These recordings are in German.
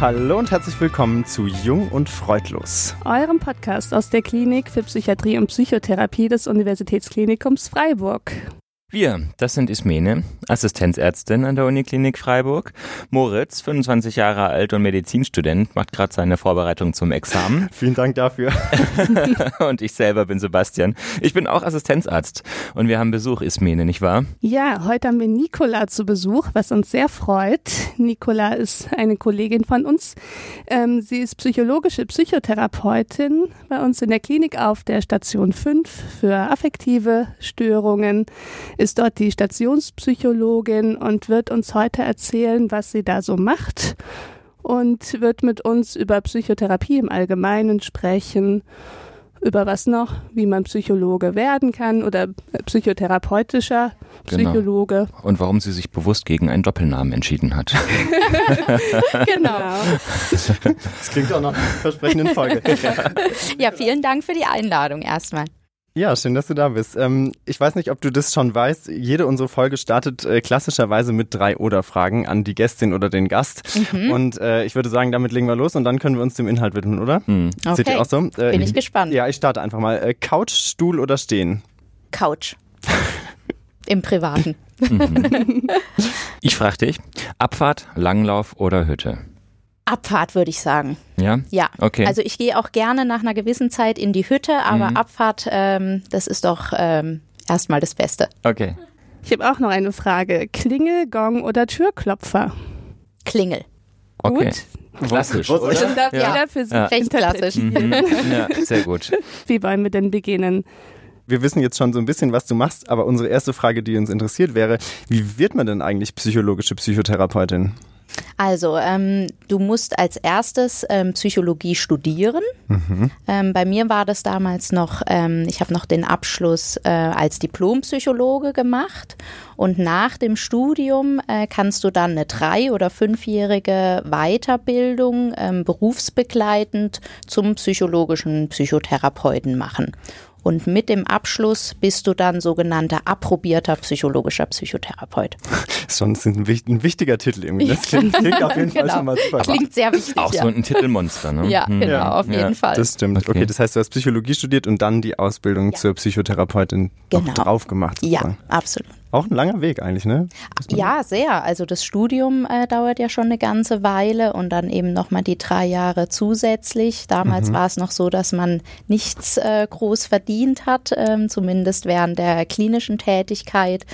Hallo und herzlich willkommen zu Jung und Freudlos. Eurem Podcast aus der Klinik für Psychiatrie und Psychotherapie des Universitätsklinikums Freiburg. Wir, das sind Ismene, Assistenzärztin an der Uniklinik Freiburg. Moritz, 25 Jahre alt und Medizinstudent, macht gerade seine Vorbereitung zum Examen. Vielen Dank dafür. und ich selber bin Sebastian. Ich bin auch Assistenzarzt und wir haben Besuch, Ismene, nicht wahr? Ja, heute haben wir Nicola zu Besuch, was uns sehr freut. Nicola ist eine Kollegin von uns. Ähm, sie ist psychologische Psychotherapeutin bei uns in der Klinik auf der Station 5 für affektive Störungen ist dort die Stationspsychologin und wird uns heute erzählen, was sie da so macht und wird mit uns über Psychotherapie im Allgemeinen sprechen, über was noch, wie man Psychologe werden kann oder psychotherapeutischer genau. Psychologe. Genau. Und warum sie sich bewusst gegen einen Doppelnamen entschieden hat. genau. Das klingt auch nach einer versprechenden Folge. Ja, vielen Dank für die Einladung erstmal. Ja, schön, dass du da bist. Ähm, ich weiß nicht, ob du das schon weißt. Jede unserer Folge startet äh, klassischerweise mit drei Oder-Fragen an die Gästin oder den Gast. Mhm. Und äh, ich würde sagen, damit legen wir los und dann können wir uns dem Inhalt widmen, oder? Mhm. Okay. Seht ihr auch so? Äh, Bin ich gespannt. Ja, ich starte einfach mal. Äh, Couch, Stuhl oder Stehen? Couch. Im Privaten. Mhm. Ich frage dich, Abfahrt, Langlauf oder Hütte? Abfahrt, würde ich sagen. Ja? Ja. Okay. Also ich gehe auch gerne nach einer gewissen Zeit in die Hütte, aber mhm. Abfahrt, ähm, das ist doch ähm, erstmal das Beste. Okay. Ich habe auch noch eine Frage. Klingel, Gong oder Türklopfer? Klingel. Okay. Gut. Klassisch. Oder? Das darf ja. jeder für sich ja. Recht klassisch. Mhm. Ja, sehr gut. Wie wollen wir denn beginnen? wir wissen jetzt schon so ein bisschen, was du machst, aber unsere erste Frage, die uns interessiert, wäre, wie wird man denn eigentlich psychologische Psychotherapeutin? Also, ähm, du musst als erstes ähm, Psychologie studieren. Mhm. Ähm, bei mir war das damals noch, ähm, ich habe noch den Abschluss äh, als Diplompsychologe gemacht. Und nach dem Studium äh, kannst du dann eine drei- oder fünfjährige Weiterbildung ähm, berufsbegleitend zum psychologischen Psychotherapeuten machen. Und mit dem Abschluss bist du dann sogenannter approbierter psychologischer Psychotherapeut. Schon ist ein, ein wichtiger Titel irgendwie. Das klingt, klingt auf jeden Fall genau. schon mal super. Klingt sehr wichtig. Auch ja. so ein Titelmonster, ne? Ja, hm. genau, ja. auf jeden ja, Fall. Das stimmt. Okay. okay. das heißt, du hast Psychologie studiert und dann die Ausbildung zur Psychotherapeutin genau. drauf gemacht. Sozusagen. Ja, absolut. Auch ein langer Weg eigentlich, ne? Ja, sehr. Also das Studium äh, dauert ja schon eine ganze Weile und dann eben nochmal die drei Jahre zusätzlich. Damals mhm. war es noch so, dass man nichts äh, groß verdient hat, ähm, zumindest während der klinischen Tätigkeit.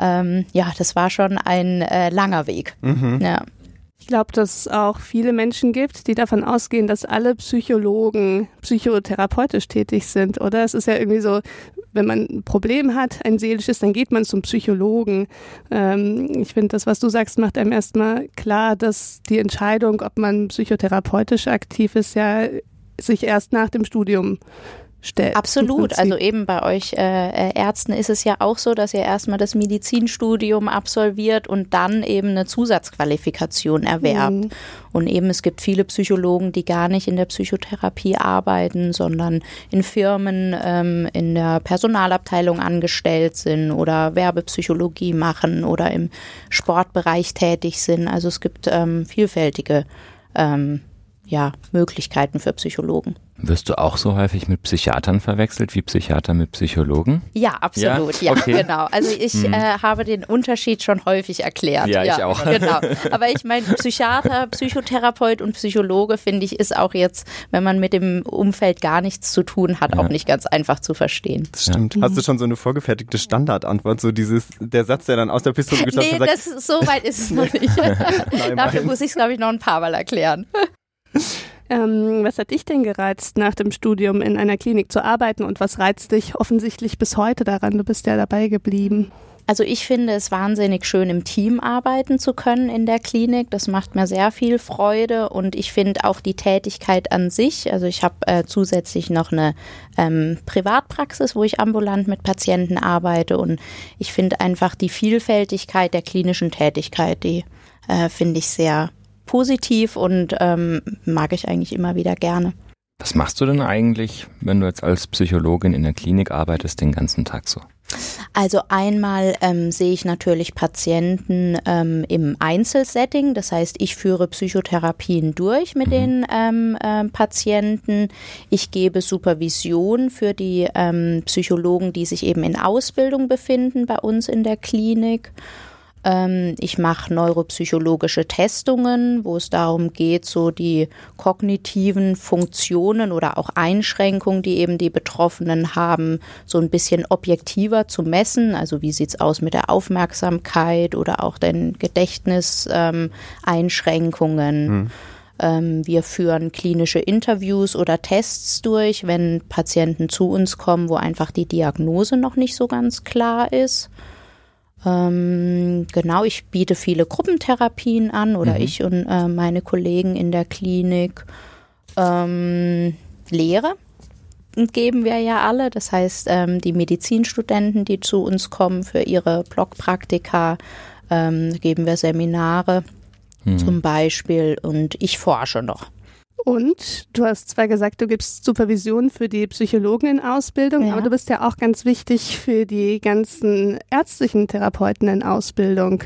Ähm, ja, das war schon ein äh, langer Weg. Mhm. Ja. Ich glaube, dass es auch viele Menschen gibt, die davon ausgehen, dass alle Psychologen psychotherapeutisch tätig sind, oder? Es ist ja irgendwie so, wenn man ein Problem hat, ein seelisches, dann geht man zum Psychologen. Ähm, ich finde, das, was du sagst, macht einem erstmal klar, dass die Entscheidung, ob man psychotherapeutisch aktiv ist, ja sich erst nach dem Studium stellt. Absolut. Also eben bei euch äh, äh, Ärzten ist es ja auch so, dass ihr erstmal das Medizinstudium absolviert und dann eben eine Zusatzqualifikation erwerbt. Mhm. Und eben es gibt viele Psychologen, die gar nicht in der Psychotherapie arbeiten, sondern in Firmen ähm, in der Personalabteilung angestellt sind oder Werbepsychologie machen oder im Sportbereich tätig sind. Also es gibt ähm, vielfältige ähm, ja, Möglichkeiten für Psychologen. Wirst du auch so häufig mit Psychiatern verwechselt wie Psychiater mit Psychologen? Ja, absolut. Ja, ja okay. genau. Also ich hm. äh, habe den Unterschied schon häufig erklärt. Ja, ja ich auch. Genau. Aber ich meine, Psychiater, Psychotherapeut und Psychologe, finde ich, ist auch jetzt, wenn man mit dem Umfeld gar nichts zu tun hat, ja. auch nicht ganz einfach zu verstehen. Das stimmt. Hast du schon so eine vorgefertigte Standardantwort, so dieses, der Satz, der dann aus der Pistole geschossen nee, wird? Nee, so weit ist es noch nicht. Dafür muss ich es, glaube ich, noch ein paar Mal erklären. Ähm, was hat dich denn gereizt, nach dem Studium in einer Klinik zu arbeiten und was reizt dich offensichtlich bis heute daran? Du bist ja dabei geblieben. Also ich finde es wahnsinnig schön, im Team arbeiten zu können in der Klinik. Das macht mir sehr viel Freude und ich finde auch die Tätigkeit an sich. Also ich habe äh, zusätzlich noch eine ähm, Privatpraxis, wo ich ambulant mit Patienten arbeite und ich finde einfach die Vielfältigkeit der klinischen Tätigkeit, die äh, finde ich sehr positiv und ähm, mag ich eigentlich immer wieder gerne. Was machst du denn eigentlich, wenn du jetzt als Psychologin in der Klinik arbeitest, den ganzen Tag so? Also einmal ähm, sehe ich natürlich Patienten ähm, im Einzelsetting, das heißt, ich führe Psychotherapien durch mit den ähm, äh, Patienten. Ich gebe Supervision für die ähm, Psychologen, die sich eben in Ausbildung befinden bei uns in der Klinik. Ähm, ich mache neuropsychologische Testungen, wo es darum geht, so die kognitiven Funktionen oder auch Einschränkungen, die eben die Betroffenen haben, so ein bisschen objektiver zu messen. Also wie sieht es aus mit der Aufmerksamkeit oder auch den Gedächtniseinschränkungen. Ähm, hm. Ähm, wir führen klinische Interviews oder Tests durch, wenn Patienten zu uns kommen, wo einfach die Diagnose noch nicht so ganz klar ist. Ähm, genau, ich biete viele Gruppentherapien an oder mhm. ich und äh, meine Kollegen in der Klinik. Ähm, Lehre geben wir ja alle. Das heißt, ähm, die Medizinstudenten, die zu uns kommen für ihre Blockpraktika, ähm, geben wir Seminare mhm. zum Beispiel und ich forsche noch. Und du hast zwar gesagt, du gibst Supervision für die Psychologen in Ausbildung, ja. aber du bist ja auch ganz wichtig für die ganzen ärztlichen Therapeuten in Ausbildung.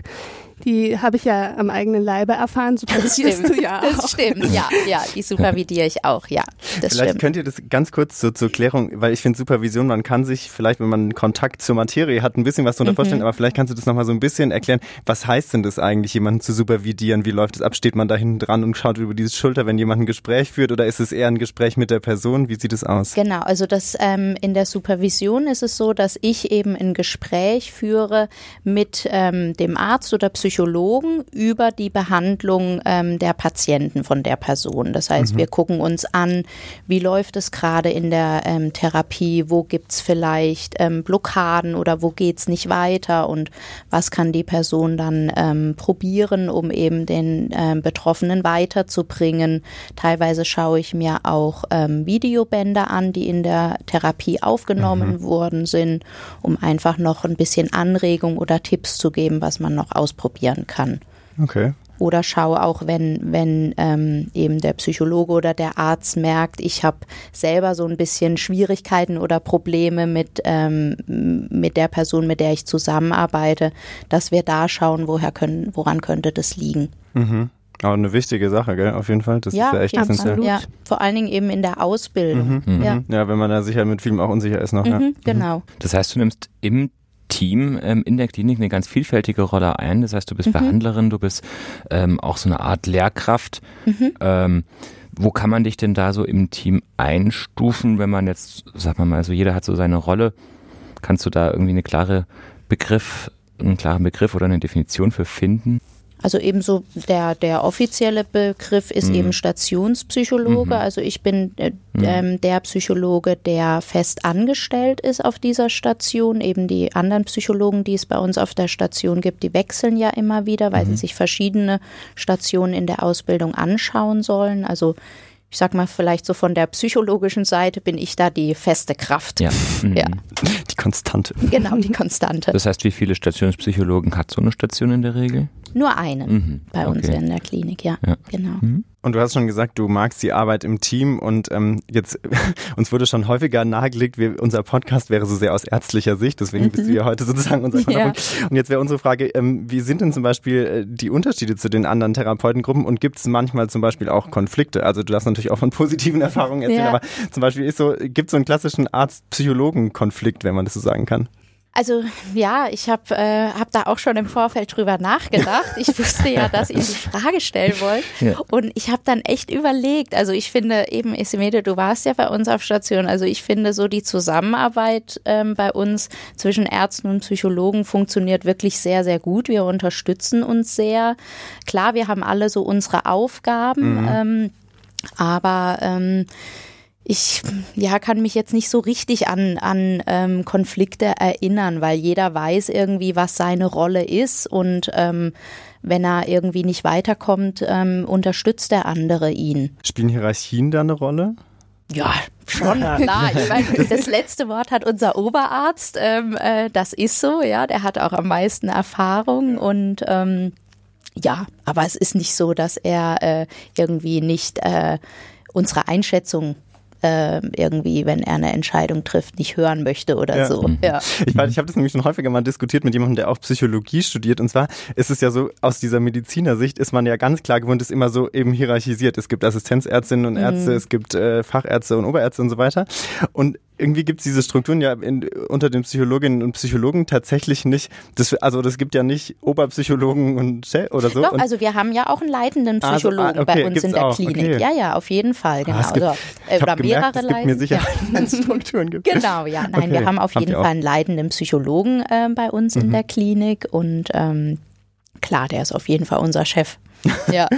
Die habe ich ja am eigenen Leibe erfahren. Supervisierst du ja auch. Das stimmt, ja, ja, die supervidiere ich auch, ja. Das vielleicht stimmt. könnt ihr das ganz kurz so, zur Klärung, weil ich finde Supervision, man kann sich vielleicht, wenn man Kontakt zur Materie hat, ein bisschen was darunter mhm. vorstellen, aber vielleicht kannst du das nochmal so ein bisschen erklären. Was heißt denn das eigentlich, jemanden zu supervidieren? Wie läuft es ab? Steht man da hinten dran und schaut über diese Schulter, wenn jemand ein Gespräch führt oder ist es eher ein Gespräch mit der Person? Wie sieht es aus? Genau, also das ähm, in der Supervision ist es so, dass ich eben ein Gespräch führe mit ähm, dem Arzt oder Psychologen über die Behandlung ähm, der Patienten von der Person. Das heißt, mhm. wir gucken uns an, wie läuft es gerade in der ähm, Therapie, wo gibt es vielleicht ähm, Blockaden oder wo geht es nicht weiter und was kann die Person dann ähm, probieren, um eben den ähm, Betroffenen weiterzubringen. Teilweise schaue ich mir auch ähm, Videobänder an, die in der Therapie aufgenommen mhm. worden sind, um einfach noch ein bisschen Anregung oder Tipps zu geben, was man noch ausprobieren kann kann. Okay. Oder schaue auch, wenn, wenn ähm, eben der Psychologe oder der Arzt merkt, ich habe selber so ein bisschen Schwierigkeiten oder Probleme mit, ähm, mit der Person, mit der ich zusammenarbeite, dass wir da schauen, woher können, woran könnte das liegen. Mhm. Aber eine wichtige Sache, gell? Auf jeden Fall. Das ja, ist ja echt essentiell. Ja, vor allen Dingen eben in der Ausbildung. Mhm. Mhm. Ja. ja, wenn man da sicher mit vielem auch unsicher ist noch. Mhm, ja. Genau. Das heißt, du nimmst im Team ähm, in der Klinik eine ganz vielfältige Rolle ein. Das heißt, du bist mhm. Behandlerin, du bist ähm, auch so eine Art Lehrkraft. Mhm. Ähm, wo kann man dich denn da so im Team einstufen, wenn man jetzt, sag mal mal, so jeder hat so seine Rolle. Kannst du da irgendwie eine klare Begriff, einen klaren Begriff oder eine Definition für finden? Also ebenso der, der offizielle Begriff ist mhm. eben Stationspsychologe. Mhm. Also ich bin äh, mhm. der Psychologe, der fest angestellt ist auf dieser Station. Eben die anderen Psychologen, die es bei uns auf der Station gibt, die wechseln ja immer wieder, weil sie mhm. sich verschiedene Stationen in der Ausbildung anschauen sollen. Also ich sag mal, vielleicht so von der psychologischen Seite bin ich da die feste Kraft. Ja. Mhm. ja. Die Konstante. Genau, die Konstante. Das heißt, wie viele Stationspsychologen hat so eine Station in der Regel? Nur einen mhm. bei uns okay. in der Klinik, ja. ja. Genau. Mhm. Und du hast schon gesagt, du magst die Arbeit im Team und ähm, jetzt uns wurde schon häufiger nahegelegt, wir, unser Podcast wäre so sehr aus ärztlicher Sicht, deswegen mhm. bist du ja heute sozusagen unser ja. Und jetzt wäre unsere Frage, ähm, wie sind denn zum Beispiel äh, die Unterschiede zu den anderen Therapeutengruppen und gibt es manchmal zum Beispiel auch Konflikte? Also du darfst natürlich auch von positiven Erfahrungen erzählen, ja. aber zum Beispiel ist so, gibt es so einen klassischen Arzt-Psychologen-Konflikt, wenn man das so sagen kann? Also ja, ich habe äh, hab da auch schon im Vorfeld drüber nachgedacht. Ich wusste ja, dass ihr die Frage stellen wollt. Ja. Und ich habe dann echt überlegt. Also ich finde eben, Isimede, du warst ja bei uns auf Station. Also ich finde so die Zusammenarbeit ähm, bei uns zwischen Ärzten und Psychologen funktioniert wirklich sehr, sehr gut. Wir unterstützen uns sehr. Klar, wir haben alle so unsere Aufgaben. Mhm. Ähm, aber ähm, ich ja, kann mich jetzt nicht so richtig an, an ähm, Konflikte erinnern, weil jeder weiß irgendwie, was seine Rolle ist und ähm, wenn er irgendwie nicht weiterkommt, ähm, unterstützt der andere ihn. Spielen Hierarchien da eine Rolle? Ja, schon, klar. Ich meine, das letzte Wort hat unser Oberarzt. Ähm, äh, das ist so, ja. Der hat auch am meisten Erfahrung und ähm, ja, aber es ist nicht so, dass er äh, irgendwie nicht äh, unsere Einschätzung äh, irgendwie, wenn er eine Entscheidung trifft, nicht hören möchte oder Ja. so. Mhm. Ja. Ich, weiß, ich habe das nämlich schon häufiger mal diskutiert mit jemandem, der auch Psychologie studiert. Und zwar ist es ja so, aus dieser Medizinersicht ist man ja ganz klar gewohnt, ist immer so eben hierarchisiert. Es gibt Assistenzärztinnen und Ärzte, es gibt äh, Fachärzte und Oberärzte und so weiter. Und irgendwie gibt es diese Strukturen ja in, unter den Psychologinnen und Psychologen tatsächlich nicht. Das, also das gibt ja nicht Oberpsychologen und Chef oder so. Doch, also wir haben ja auch einen leitenden Ah, so, ah, Psychologen okay, bei uns in der auch, Klinik. okay. Ja, ja, auf jeden Fall, genau. Ah, es gibt, also, äh, ich oder gemerkt, mehrere es gibt mir sicher, es Strukturen gibt. Genau, ja. Nein, Okay, wir haben auf habt jeden. Fall einen leitenden Psychologen äh, bei uns in Mhm. der Klinik und ähm, klar, der ist auf jeden Fall unser Chef. Ja.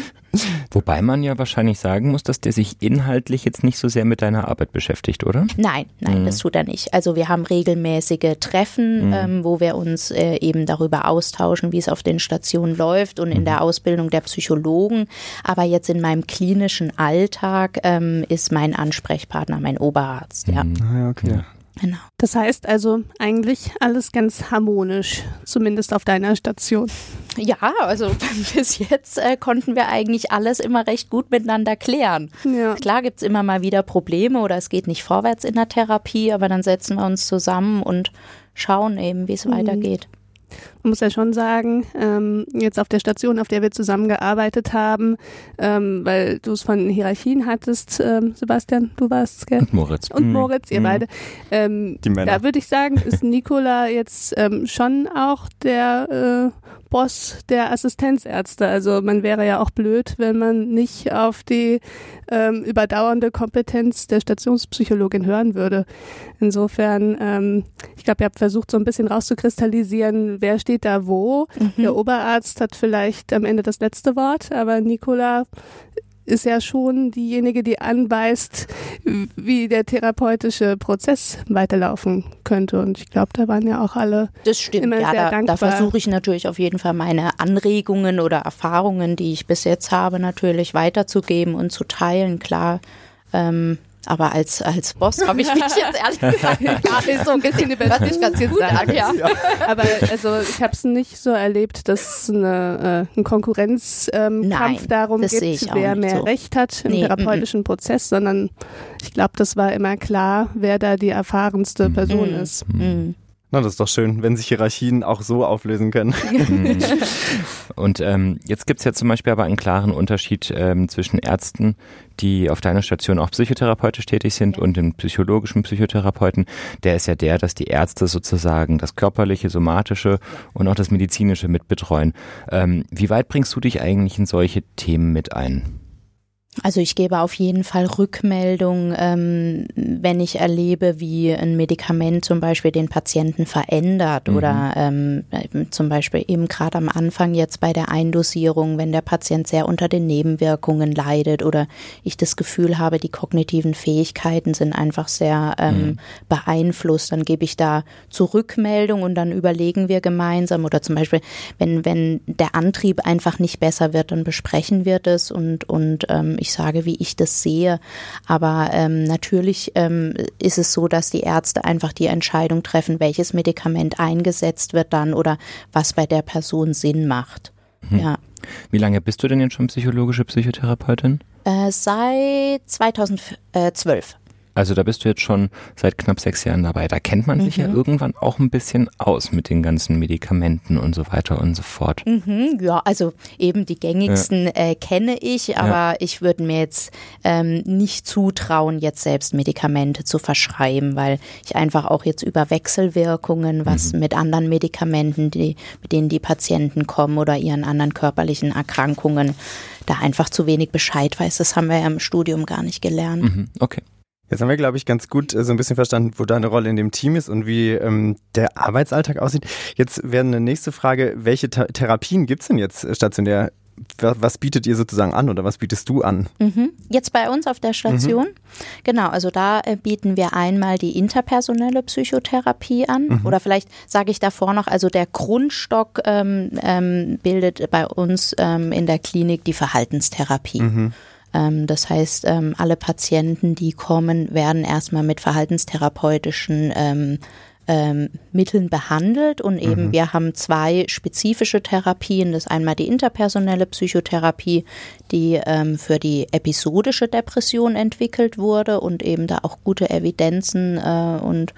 Wobei man ja wahrscheinlich sagen muss, dass der sich inhaltlich jetzt nicht so sehr mit deiner Arbeit beschäftigt, oder? Nein, nein, Mhm. das tut er nicht. Also wir haben regelmäßige Treffen, ähm, wo wir uns äh, eben darüber austauschen, wie es auf den Stationen läuft und Mhm. in der Ausbildung der Psychologen. Aber jetzt in meinem klinischen Alltag ähm, ist mein Ansprechpartner mein Oberarzt. Ja, Ah, ja, okay. Genau. Das heißt also eigentlich alles ganz harmonisch, zumindest auf deiner Station. Ja, also bis jetzt äh, konnten wir eigentlich alles immer recht gut miteinander klären. Ja. Klar gibt's immer mal wieder Probleme oder es geht nicht vorwärts in der Therapie, aber dann setzen wir uns zusammen und schauen eben, wie es weitergeht. Man muss ja schon sagen, ähm, jetzt auf der Station, auf der wir zusammengearbeitet haben, ähm, weil du es von Hierarchien hattest, ähm, Sebastian, du warst, gell? Und Moritz. Und Mhm. Moritz, ihr Mhm. beide. Ähm, Die Männer. Da würde ich sagen, ist Nicola jetzt ähm, schon auch der äh, Boss der Assistenzärzte. Also man wäre ja auch blöd, wenn man nicht auf die ähm, überdauernde Kompetenz der Stationspsychologin hören würde. Insofern, ähm, ich glaube, ihr habt versucht, so ein bisschen rauszukristallisieren, wer steht da wo. Der Oberarzt hat vielleicht am Ende das letzte Wort, aber Nicola ist ja schon diejenige, die anweist, wie der therapeutische Prozess weiterlaufen könnte. Und ich glaube, da waren ja auch alle Das stimmt, Immer ja, sehr da, da versuche ich natürlich auf jeden Fall meine Anregungen oder Erfahrungen, die ich bis jetzt habe, natürlich weiterzugeben und zu teilen, klar. Ähm, aber als, als Boss habe ich mich jetzt ehrlich gesagt gar nicht so ein bisschen sich ganz gut an, ja. Aber also ich habe es nicht so erlebt, dass es eine, äh, einen Konkurrenzkampf ähm, darum gibt, wer mehr so. Recht hat im Nee, therapeutischen Prozess, sondern ich glaube, das war immer klar, wer da die erfahrenste Person Mhm. ist. Mhm. Na, das ist doch schön, wenn sich Hierarchien auch so auflösen können. Mhm. Und ähm, jetzt gibt's ja zum Beispiel aber einen klaren Unterschied ähm, zwischen Ärzten, die auf deiner Station auch psychotherapeutisch tätig sind und den psychologischen Psychotherapeuten. Der ist ja der, dass die Ärzte sozusagen das körperliche, somatische und auch das medizinische mit betreuen. Ähm, wie weit bringst du dich eigentlich in solche Themen mit ein? Also ich gebe auf jeden Fall Rückmeldung, ähm, wenn ich erlebe, wie ein Medikament zum Beispiel den Patienten verändert Mhm. oder ähm, äh, zum Beispiel eben gerade am Anfang jetzt bei der Eindosierung, wenn der Patient sehr unter den Nebenwirkungen leidet oder ich das Gefühl habe, die kognitiven Fähigkeiten sind einfach sehr ähm, beeinflusst, dann gebe ich da Zurückmeldung und dann überlegen wir gemeinsam oder zum Beispiel, wenn, wenn der Antrieb einfach nicht besser wird, dann besprechen wir das und, und ähm, ich sage, wie ich das sehe. Aber ähm, natürlich ähm, ist es so, dass die Ärzte einfach die Entscheidung treffen, welches Medikament eingesetzt wird dann oder was bei der Person Sinn macht. Ja. Wie lange bist du denn jetzt schon psychologische Psychotherapeutin? Äh, seit 2012. Also da bist du jetzt schon seit knapp sechs Jahren dabei. Da kennt man sich ja irgendwann auch ein bisschen aus mit den ganzen Medikamenten und so weiter und so fort. Mhm, ja, also eben die gängigsten äh, kenne ich, aber ich würde mir jetzt ähm, nicht zutrauen, jetzt selbst Medikamente zu verschreiben, weil ich einfach auch jetzt über Wechselwirkungen, was mit anderen Medikamenten, die, mit denen die Patienten kommen oder ihren anderen körperlichen Erkrankungen, da einfach zu wenig Bescheid weiß. Das haben wir ja im Studium gar nicht gelernt. Mhm, okay. Jetzt haben wir, glaube ich, ganz gut äh, so ein bisschen verstanden, wo deine Rolle in dem Team ist und wie ähm, der Arbeitsalltag aussieht. Jetzt wäre eine nächste Frage, welche Th Therapien gibt's denn jetzt äh, stationär? Was, bietet ihr sozusagen an oder was bietest du an? Mhm. Jetzt bei uns auf der Station. Genau, also da äh, bieten wir einmal die interpersonelle Psychotherapie an. Oder vielleicht sage ich davor noch, also der Grundstock ähm, ähm, bildet bei uns ähm, in der Klinik die Verhaltenstherapie. Ähm, das heißt, ähm, alle Patienten, die kommen, werden erstmal mit verhaltenstherapeutischen ähm, ähm, Mitteln behandelt und eben mhm. wir haben zwei spezifische Therapien. Das ist einmal die interpersonelle Psychotherapie, die ähm, für die episodische Depression entwickelt wurde und eben da auch gute Evidenzen äh, und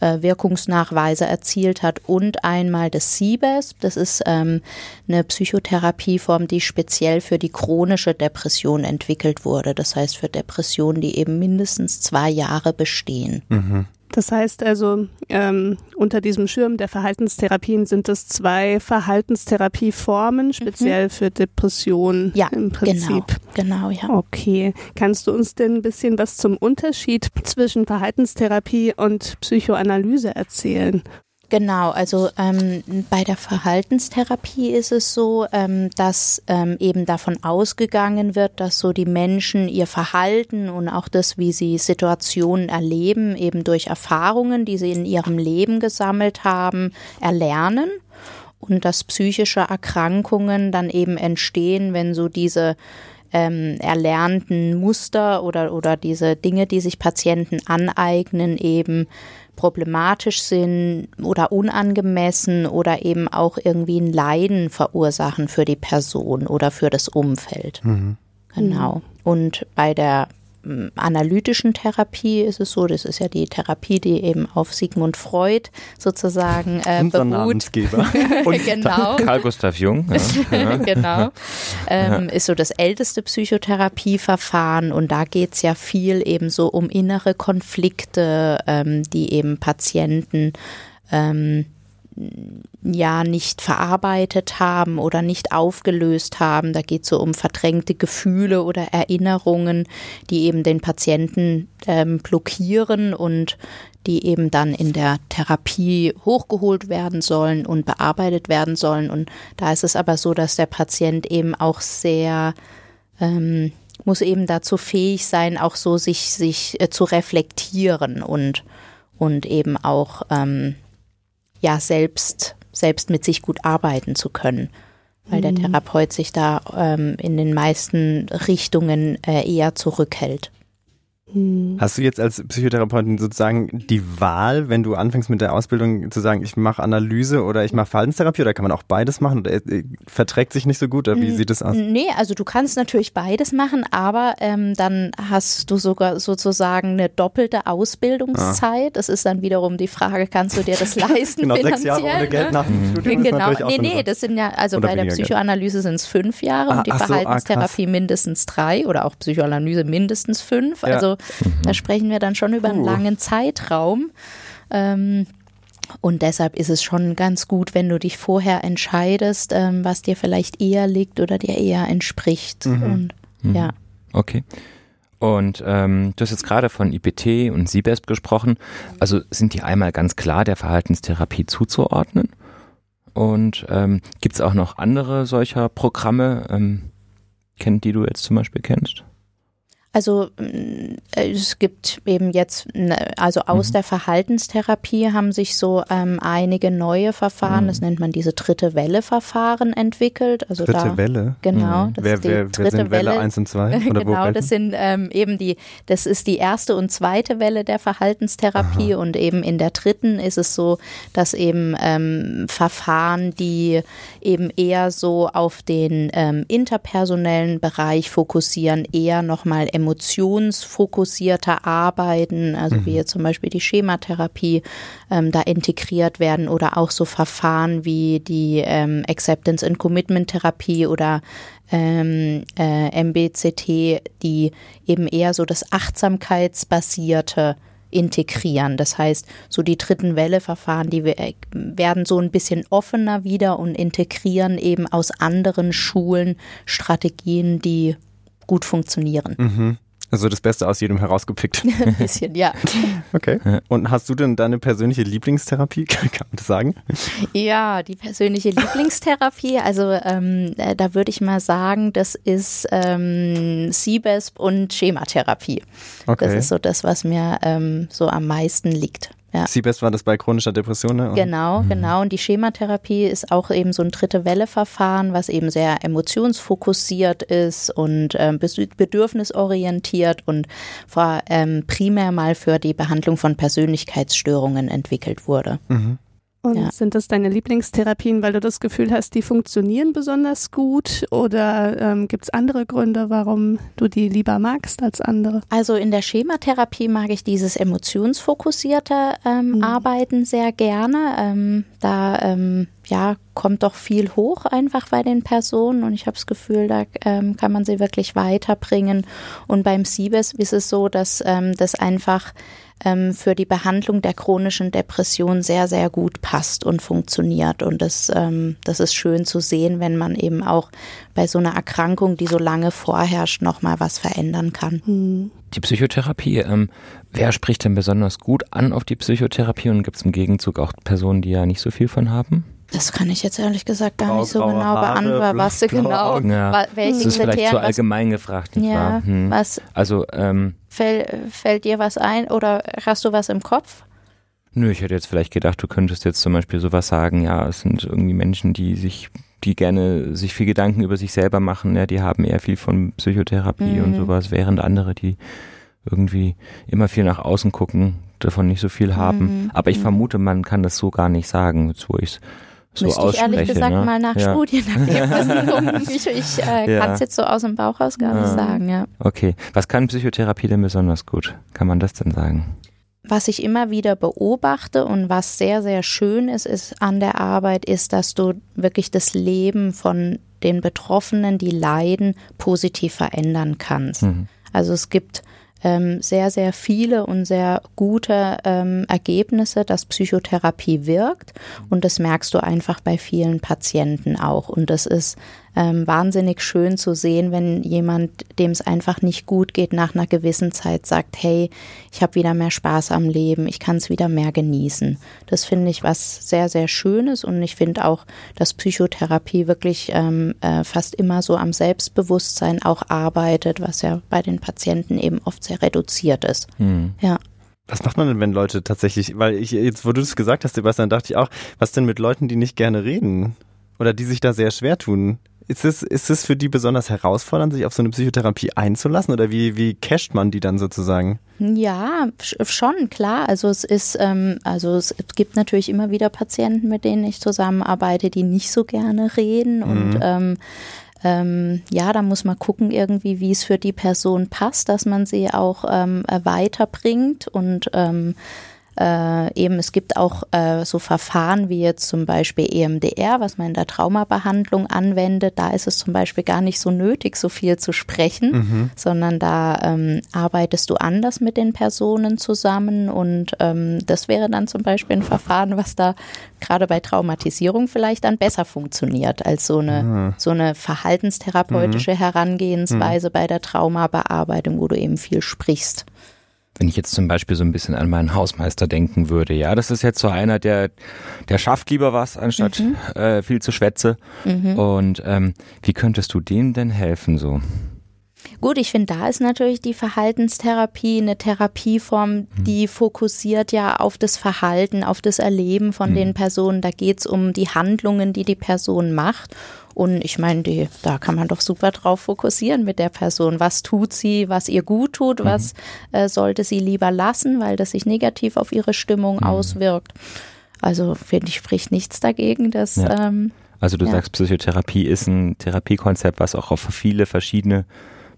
äh, Wirkungsnachweise erzielt hat und einmal das CBESP. Das ist ähm, eine Psychotherapieform, die speziell für die chronische Depression entwickelt wurde. Das heißt für Depressionen, die eben mindestens zwei Jahre bestehen. Mhm. Das heißt also, ähm, unter diesem Schirm der Verhaltenstherapien sind es zwei Verhaltenstherapieformen, mhm. speziell mhm. für Depressionen ja, im Prinzip. Genau, genau, ja. Okay. Kannst du uns denn ein bisschen was zum Unterschied zwischen Verhaltenstherapie und Psychoanalyse erzählen? Genau, also ähm, bei der Verhaltenstherapie ist es so, ähm, dass ähm, eben davon ausgegangen wird, dass so die Menschen ihr Verhalten und auch das, wie sie Situationen erleben, eben durch Erfahrungen, die sie in ihrem Leben gesammelt haben, erlernen. Und dass psychische Erkrankungen dann eben entstehen, wenn so diese ähm, erlernten Muster oder, oder diese Dinge, die sich Patienten aneignen, eben problematisch sind oder unangemessen oder eben auch irgendwie ein Leiden verursachen für die Person oder für das Umfeld. Mhm. Genau. Und bei der analytischen Therapie ist es so, das ist ja die Therapie, die eben auf Sigmund Freud sozusagen äh, Unser beruht. Namensgeber. Und genau. Karl Gustav Jung. Ja. genau. Ähm, ist so das älteste Psychotherapieverfahren und da geht es ja viel eben so um innere Konflikte, ähm, die eben Patienten ähm, ja nicht verarbeitet haben oder nicht aufgelöst haben. Da geht es so um verdrängte Gefühle oder Erinnerungen, die eben den Patienten ähm, blockieren und die eben dann in der Therapie hochgeholt werden sollen und bearbeitet werden sollen. Und da ist es aber so, dass der Patient eben auch sehr ähm, muss eben dazu fähig sein, auch so sich, sich äh, zu reflektieren und, und eben auch ähm, ja selbst, selbst mit sich gut arbeiten zu können. Weil der mhm. Therapeut sich da ähm, in den meisten Richtungen äh, eher zurückhält. Hm. Hast du jetzt als Psychotherapeutin sozusagen die Wahl, wenn du anfängst mit der Ausbildung zu sagen, ich mache Analyse oder ich mache Verhaltenstherapie oder kann man auch beides machen oder äh, verträgt sich nicht so gut oder wie sieht das aus? Nee, also du kannst natürlich beides machen, aber ähm, dann hast du sogar sozusagen eine doppelte Ausbildungszeit. Ah. Das ist dann wiederum die Frage, kannst du dir das leisten genau, sechs Jahre ohne Geld nach dem Studium Genau, nee, nee, das sind ja, also bei der Psychoanalyse sind es fünf Jahre ah, und die Verhaltenstherapie so, ah, mindestens drei oder auch Psychoanalyse mindestens fünf. Ja. Also Mhm. Da sprechen wir dann schon über einen langen Zeitraum. Ähm, und deshalb ist es schon ganz gut, wenn du dich vorher entscheidest, ähm, was dir vielleicht eher liegt oder dir eher entspricht. Mhm. Und, mhm. Ja. Okay. Und ähm, du hast jetzt gerade von IPT und CBESP gesprochen. Also sind die einmal ganz klar der Verhaltenstherapie zuzuordnen? Und ähm, gibt es auch noch andere solcher Programme, ähm, kennt, die du jetzt zum Beispiel kennst? Also mm, es gibt eben jetzt, also aus mhm. der Verhaltenstherapie haben sich so ähm, einige neue Verfahren, mhm. das nennt man diese dritte Welle-Verfahren entwickelt. Also dritte da, Welle? Genau. Mhm. wer, wer, wer sind Welle 1 und 2? genau, das sind ähm, eben die, das ist die erste und zweite Welle der Verhaltenstherapie Aha. und eben in der dritten ist es so, dass eben ähm, Verfahren, die eben eher so auf den ähm, interpersonellen Bereich fokussieren, eher nochmal emotionsfokussierter arbeiten, also mhm. wie jetzt zum Beispiel die Schematherapie ähm, da integriert werden oder auch so Verfahren wie die ähm, Acceptance and Commitment Therapie oder ähm, äh, MBCT, die eben eher so das achtsamkeitsbasierte integrieren. Das heißt, so die dritten Welle-Verfahren, die äh, werden so ein bisschen offener wieder und integrieren eben aus anderen Schulen Strategien, die gut funktionieren. Mhm. Also das Beste aus jedem herausgepickt. Ein bisschen, ja. Okay. Und hast du denn deine persönliche Lieblingstherapie? Kann man das sagen? Ja, die persönliche Lieblingstherapie, also ähm, äh, da würde ich mal sagen, das ist ähm, CBESP und Schematherapie. Okay. Das ist so das, was mir ähm, so am meisten liegt. Ja. CBEST war das bei chronischer Depression, ne? Genau, mhm. genau. Und die Schematherapie ist auch eben so ein dritte Welle-Verfahren, was eben sehr emotionsfokussiert ist und ähm, bedürfnisorientiert und vor, ähm, primär mal für die Behandlung von Persönlichkeitsstörungen entwickelt wurde. Mhm. Und ja. sind das deine Lieblingstherapien, weil du das Gefühl hast, die funktionieren besonders gut? Oder ähm, gibt es andere Gründe, warum du die lieber magst als andere? Also in der Schematherapie mag ich dieses emotionsfokussierte ähm, mhm. Arbeiten sehr gerne. Ähm, da ähm, ja, kommt doch viel hoch einfach bei den Personen und ich habe das Gefühl, da ähm, kann man sie wirklich weiterbringen. Und beim Siebes ist es so, dass ähm, das einfach ähm, für die Behandlung der chronischen Depression sehr, sehr gut passt und funktioniert. Und das, ähm, das ist schön zu sehen, wenn man eben auch bei so einer Erkrankung, die so lange vorherrscht, nochmal was verändern kann. Hm. Die Psychotherapie, ähm, wer spricht denn besonders gut an auf die Psychotherapie und gibt es im Gegenzug auch Personen, die ja nicht so viel von haben? Das kann ich jetzt ehrlich gesagt gar nicht so genau beantworten, was du genau, ja. welche Das ist vielleicht Kriterien, zu allgemein gefragt, nicht ja, wahr? Hm. Was, also, ähm, fällt, fällt dir was ein oder hast du was im Kopf? Nö, ich hätte jetzt vielleicht gedacht, du könntest jetzt zum Beispiel sowas sagen, ja, es sind irgendwie Menschen, die sich, die gerne sich viel Gedanken über sich selber machen, ja, die haben eher viel von Psychotherapie mhm. und sowas, während andere, die irgendwie immer viel nach außen gucken, davon nicht so viel haben. Mhm. Aber ich mhm. vermute, man kann das so gar nicht sagen, jetzt wo ich es so Müsste ich ehrlich gesagt ne? mal nach ja. Studien ergeben. ich ich äh, ja. kann es jetzt so aus dem Bauch raus gar nicht sagen. Ja. Okay. Was kann Psychotherapie denn besonders gut? Kann man das denn sagen? Was ich immer wieder beobachte und was sehr, sehr schön ist, ist an der Arbeit, ist, dass du wirklich das Leben von den Betroffenen, die leiden, positiv verändern kannst. Mhm. Also es gibt ähm, sehr, sehr viele und sehr gute ähm, Ergebnisse, dass Psychotherapie wirkt. Und das merkst du einfach bei vielen Patienten auch. Und das ist ähm, wahnsinnig schön zu sehen, wenn jemand, dem es einfach nicht gut geht, nach einer gewissen Zeit sagt, hey, ich habe wieder mehr Spaß am Leben, ich kann es wieder mehr genießen. Das finde ich was sehr, sehr Schönes und ich finde auch, dass Psychotherapie wirklich ähm, äh, fast immer so am Selbstbewusstsein auch arbeitet, was ja bei den Patienten eben oft sehr reduziert ist. Mhm. Ja. Was macht man denn, wenn Leute tatsächlich, weil ich jetzt, wo du das gesagt hast, Sebastian, dachte ich auch, was denn mit Leuten, die nicht gerne reden? Oder die sich da sehr schwer tun? Ist es, ist es für die besonders herausfordernd, sich auf so eine Psychotherapie einzulassen oder wie, wie casht man die dann sozusagen? Ja, schon, klar. Also es ist, ähm, also es gibt natürlich immer wieder Patienten, mit denen ich zusammenarbeite, die nicht so gerne reden mhm. und ähm, ähm, ja, da muss man gucken irgendwie, wie es für die Person passt, dass man sie auch ähm, weiterbringt und ähm, äh, eben, es gibt auch äh, so Verfahren wie jetzt zum Beispiel EMDR, was man in der Traumabehandlung anwendet. Da ist es zum Beispiel gar nicht so nötig, so viel zu sprechen, mhm. sondern da ähm, arbeitest du anders mit den Personen zusammen und ähm, das wäre dann zum Beispiel ein Verfahren, was da gerade bei Traumatisierung vielleicht dann besser funktioniert als so eine, mhm. so eine verhaltenstherapeutische mhm. Herangehensweise mhm. bei der Traumabearbeitung, wo du eben viel sprichst. Wenn ich jetzt zum Beispiel so ein bisschen an meinen Hausmeister denken würde, ja, das ist jetzt so einer, der, der schafft lieber was, anstatt mhm. äh, viel zu schwätze. Mhm. Und ähm, wie könntest du denen denn helfen so? Gut, ich finde, da ist natürlich die Verhaltenstherapie eine Therapieform, mhm. die fokussiert ja auf das Verhalten, auf das Erleben von mhm. den Personen. Da geht es um die Handlungen, die die Person macht. Und ich meine, die, da kann man doch super drauf fokussieren mit der Person. Was tut sie, was ihr gut tut, mhm. was äh, sollte sie lieber lassen, weil das sich negativ auf ihre Stimmung mhm. auswirkt. Also finde ich, spricht nichts dagegen, dass. Ja. Ähm, also du ja. sagst, Psychotherapie ist ein Therapiekonzept, was auch auf viele verschiedene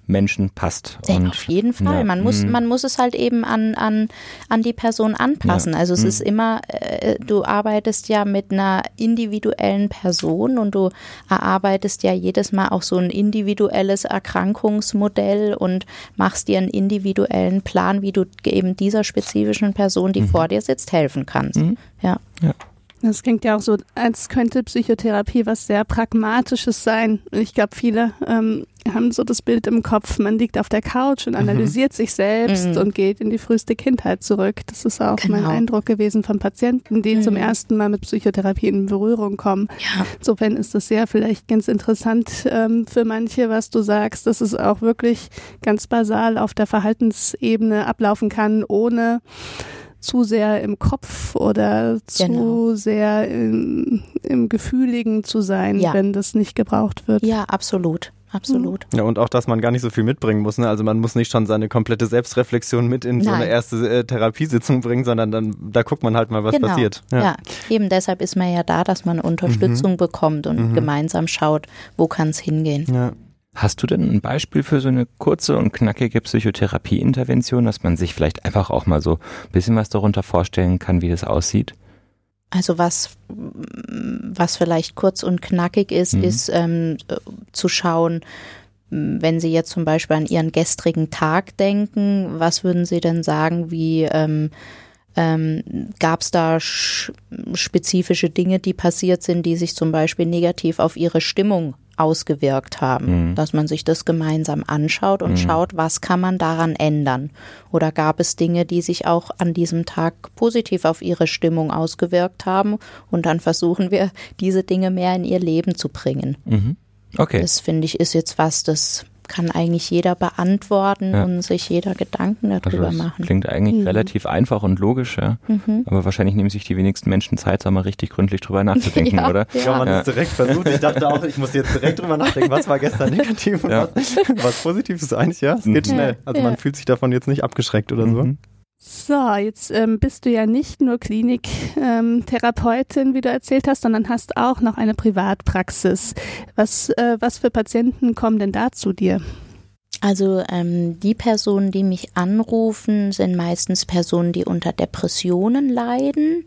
Menschen passt. Und, auf jeden Fall. Ja, man muss, mhm. man muss es halt eben an, an, an die Person anpassen. Ja, also es ist mhm. immer, äh, du arbeitest ja mit einer individuellen Person und du erarbeitest ja jedes Mal auch so ein individuelles Erkrankungsmodell und machst dir einen individuellen Plan, wie du eben dieser spezifischen Person, die mhm. vor dir sitzt, helfen kannst. Mhm. Ja. ja. Das klingt ja auch so, als könnte Psychotherapie was sehr Pragmatisches sein. Ich glaube, viele ähm, haben so das Bild im Kopf, man liegt auf der Couch und mhm. analysiert mhm. sich selbst mhm. und geht in die früheste Kindheit zurück. Das ist auch genau. mein Eindruck gewesen von Patienten, die mhm. zum ersten Mal mit Psychotherapie in Berührung kommen. Ja. Insofern ist das ja vielleicht ganz interessant ähm, für manche, was du sagst, dass es auch wirklich ganz basal auf der Verhaltensebene ablaufen kann, ohne zu sehr im Kopf oder zu genau. sehr im, im Gefühligen zu sein, ja. wenn das nicht gebraucht wird. Ja, absolut absolut. Ja, und auch, dass man gar nicht so viel mitbringen muss. Ne? Also man muss nicht schon seine komplette Selbstreflexion mit in Nein. so eine erste äh, Therapiesitzung bringen, sondern dann da guckt man halt mal, was genau. passiert. Ja. ja. eben deshalb ist man ja da, dass man Unterstützung mhm. bekommt und mhm. gemeinsam schaut, wo kann es hingehen. Ja. Hast du denn ein Beispiel für so eine kurze und knackige Psychotherapieintervention, dass man sich vielleicht einfach auch mal so ein bisschen was darunter vorstellen kann, wie das aussieht? Also was, was vielleicht kurz und knackig ist, mhm. ist ähm, zu schauen, wenn Sie jetzt zum Beispiel an Ihren gestrigen Tag denken, was würden Sie denn sagen, wie ähm, ähm, gab es da spezifische Dinge, die passiert sind, die sich zum Beispiel negativ auf Ihre Stimmung ausgewirkt haben, mhm. dass man sich das gemeinsam anschaut und mhm. schaut, was kann man daran ändern. Oder gab es Dinge, die sich auch an diesem Tag positiv auf ihre Stimmung ausgewirkt haben und dann versuchen wir, diese Dinge mehr in ihr Leben zu bringen. Mhm. Okay. Das finde ich ist jetzt was, das kann eigentlich jeder beantworten ja. und sich jeder Gedanken darüber also machen. Klingt eigentlich mhm. relativ einfach und logisch, ja. Mhm. Aber wahrscheinlich nehmen sich die wenigsten Menschen Zeit, da mal richtig gründlich drüber nachzudenken, ja, oder? Ja, ja man ist direkt versucht. Ich dachte auch, ich muss jetzt direkt drüber nachdenken, was war gestern negativ und was, was positiv ist eigentlich, ja. Es geht mhm. schnell. Also man fühlt sich davon jetzt nicht abgeschreckt oder so. So, jetzt ähm, bist du ja nicht nur Kliniktherapeutin, ähm, wie du erzählt hast, sondern hast auch noch eine Privatpraxis. Was, äh, was für Patienten kommen denn da zu dir? Also ähm, die Personen, die mich anrufen, sind meistens Personen, die unter Depressionen leiden.